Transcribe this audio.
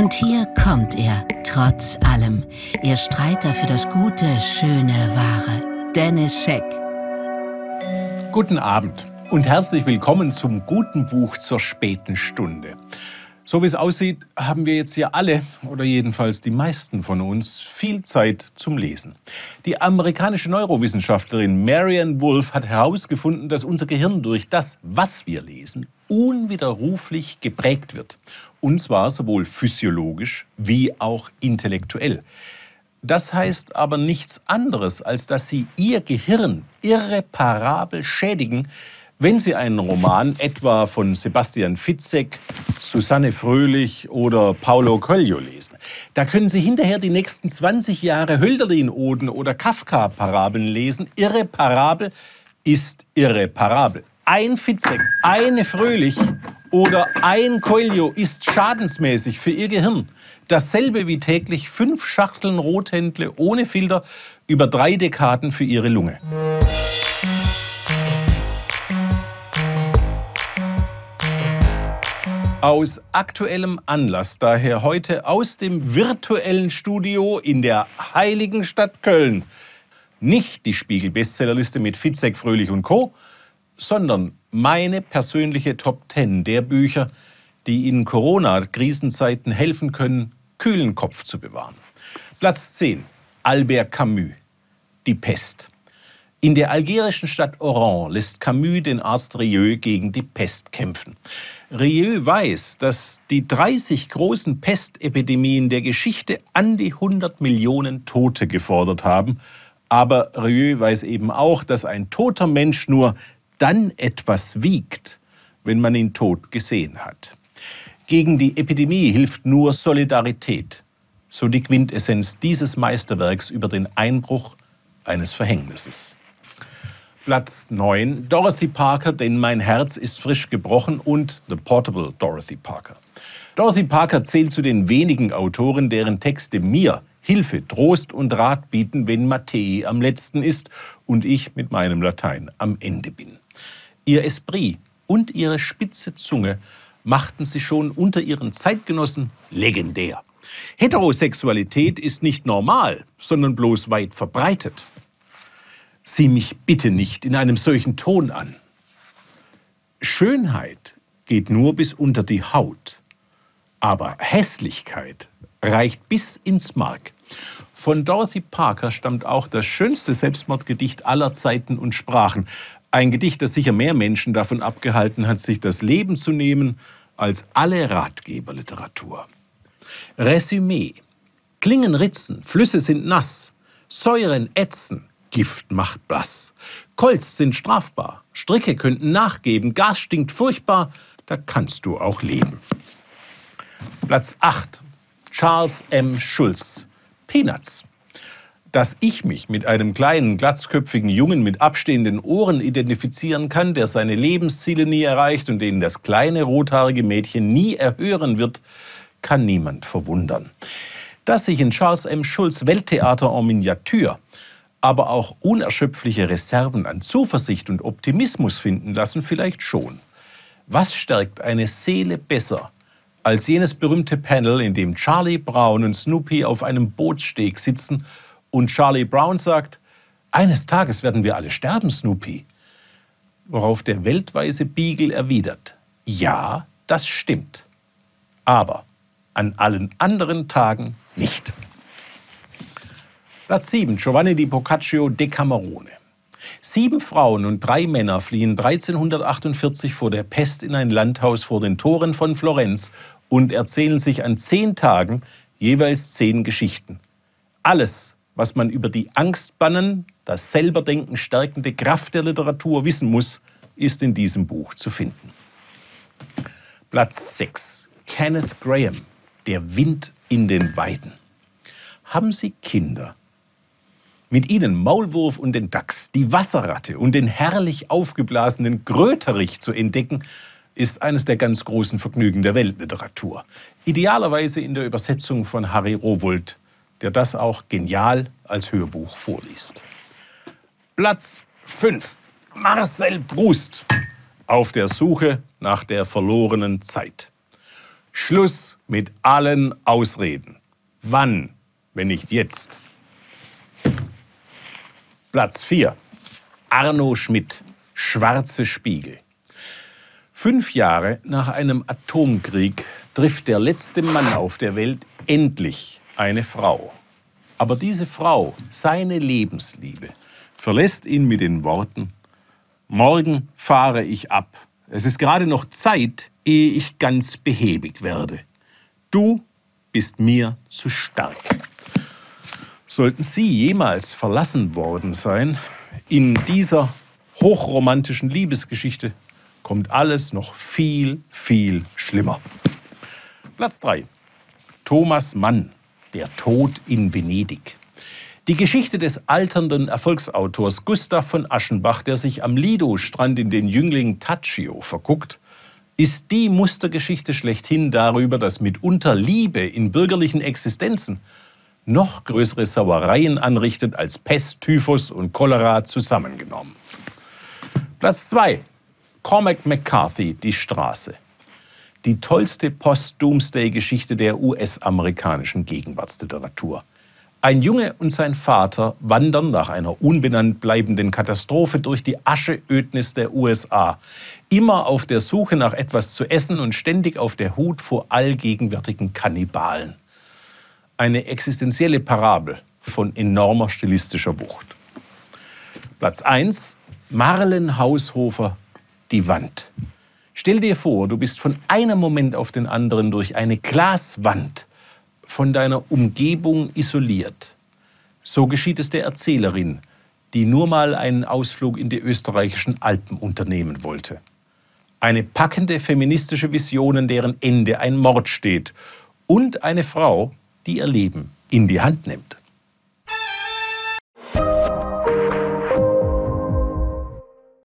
Und hier kommt er, trotz allem. Ihr Streiter für das Gute, Schöne, Wahre. Dennis Scheck. Guten Abend und herzlich willkommen zum guten Buch zur späten Stunde. So wie es aussieht, haben wir jetzt hier alle, oder jedenfalls die meisten von uns, viel Zeit zum Lesen. Die amerikanische Neurowissenschaftlerin Marianne Wolf hat herausgefunden, dass unser Gehirn durch das, was wir lesen, unwiderruflich geprägt wird. Und zwar sowohl physiologisch wie auch intellektuell. Das heißt aber nichts anderes, als dass sie ihr Gehirn irreparabel schädigen, wenn Sie einen Roman etwa von Sebastian Fitzek, Susanne Fröhlich oder Paulo Coelho lesen, da können Sie hinterher die nächsten 20 Jahre Hölderlin-Oden oder Kafka-Parabeln lesen. Irreparabel ist irreparabel. Ein Fitzek, eine Fröhlich oder ein Coelho ist schadensmäßig für Ihr Gehirn. Dasselbe wie täglich fünf Schachteln Rothändle ohne Filter über drei Dekaden für Ihre Lunge. Aus aktuellem Anlass daher heute aus dem virtuellen Studio in der heiligen Stadt Köln nicht die Spiegel-Bestsellerliste mit Fitzek, Fröhlich und Co., sondern meine persönliche Top 10 der Bücher, die in Corona-Krisenzeiten helfen können, kühlen Kopf zu bewahren. Platz 10. Albert Camus. Die Pest. In der algerischen Stadt Oran lässt Camus den Arzt Rieu gegen die Pest kämpfen. Rieu weiß, dass die 30 großen Pestepidemien der Geschichte an die 100 Millionen Tote gefordert haben. Aber Rieu weiß eben auch, dass ein toter Mensch nur dann etwas wiegt, wenn man ihn tot gesehen hat. Gegen die Epidemie hilft nur Solidarität. So die Quintessenz dieses Meisterwerks über den Einbruch eines Verhängnisses. Platz 9 Dorothy Parker, denn mein Herz ist frisch gebrochen und The Portable Dorothy Parker. Dorothy Parker zählt zu den wenigen Autoren, deren Texte mir Hilfe, Trost und Rat bieten, wenn Mattei am letzten ist und ich mit meinem Latein am Ende bin. Ihr Esprit und ihre spitze Zunge machten sie schon unter ihren Zeitgenossen legendär. Heterosexualität ist nicht normal, sondern bloß weit verbreitet. Sieh mich bitte nicht in einem solchen Ton an. Schönheit geht nur bis unter die Haut, aber Hässlichkeit reicht bis ins Mark. Von Dorothy Parker stammt auch das schönste Selbstmordgedicht aller Zeiten und Sprachen. Ein Gedicht, das sicher mehr Menschen davon abgehalten hat, sich das Leben zu nehmen, als alle Ratgeberliteratur. Resümee. Klingen ritzen, Flüsse sind nass, Säuren ätzen, Gift macht blass. Kolz sind strafbar, Stricke könnten nachgeben, Gas stinkt furchtbar, da kannst du auch leben. Platz 8. Charles M. Schulz. Peanuts. Dass ich mich mit einem kleinen, glatzköpfigen Jungen mit abstehenden Ohren identifizieren kann, der seine Lebensziele nie erreicht und den das kleine rothaarige Mädchen nie erhören wird, kann niemand verwundern. Dass sich in Charles M. Schulz Welttheater en Miniatur aber auch unerschöpfliche Reserven an Zuversicht und Optimismus finden lassen, vielleicht schon. Was stärkt eine Seele besser als jenes berühmte Panel, in dem Charlie Brown und Snoopy auf einem Bootssteg sitzen und Charlie Brown sagt, eines Tages werden wir alle sterben, Snoopy. Worauf der weltweise Beagle erwidert, ja, das stimmt, aber an allen anderen Tagen nicht. Platz 7. Giovanni di Boccaccio Decamerone. Sieben Frauen und drei Männer fliehen 1348 vor der Pest in ein Landhaus vor den Toren von Florenz und erzählen sich an zehn Tagen jeweils zehn Geschichten. Alles, was man über die Angstbannen, das Selberdenken stärkende Kraft der Literatur wissen muss, ist in diesem Buch zu finden. Platz 6. Kenneth Graham, Der Wind in den Weiden. Haben Sie Kinder? Mit ihnen Maulwurf und den Dachs, die Wasserratte und den herrlich aufgeblasenen Gröterich zu entdecken, ist eines der ganz großen Vergnügen der Weltliteratur. Idealerweise in der Übersetzung von Harry Rowold, der das auch genial als Hörbuch vorliest. Platz 5. Marcel Proust auf der Suche nach der verlorenen Zeit. Schluss mit allen Ausreden. Wann, wenn nicht jetzt? Platz 4. Arno Schmidt, Schwarze Spiegel. Fünf Jahre nach einem Atomkrieg trifft der letzte Mann auf der Welt endlich eine Frau. Aber diese Frau, seine Lebensliebe, verlässt ihn mit den Worten, Morgen fahre ich ab. Es ist gerade noch Zeit, ehe ich ganz behäbig werde. Du bist mir zu stark. Sollten Sie jemals verlassen worden sein, in dieser hochromantischen Liebesgeschichte kommt alles noch viel, viel schlimmer. Platz 3. Thomas Mann, Der Tod in Venedig. Die Geschichte des alternden Erfolgsautors Gustav von Aschenbach, der sich am Lido-Strand in den Jüngling Taccio verguckt, ist die Mustergeschichte schlechthin darüber, dass mitunter Liebe in bürgerlichen Existenzen noch größere Sauereien anrichtet als Pest, Typhus und Cholera zusammengenommen. Platz 2. Cormac McCarthy, Die Straße. Die tollste Post-Doomsday-Geschichte der US-amerikanischen Gegenwartsliteratur. Ein Junge und sein Vater wandern nach einer unbenannt bleibenden Katastrophe durch die Ascheödnis der USA, immer auf der Suche nach etwas zu essen und ständig auf der Hut vor allgegenwärtigen Kannibalen. Eine existenzielle Parabel von enormer stilistischer Wucht. Platz 1 Marlen Haushofer Die Wand. Stell dir vor, du bist von einem Moment auf den anderen durch eine Glaswand von deiner Umgebung isoliert. So geschieht es der Erzählerin, die nur mal einen Ausflug in die österreichischen Alpen unternehmen wollte. Eine packende feministische Vision, in deren Ende ein Mord steht und eine Frau, die ihr Leben in die Hand nimmt.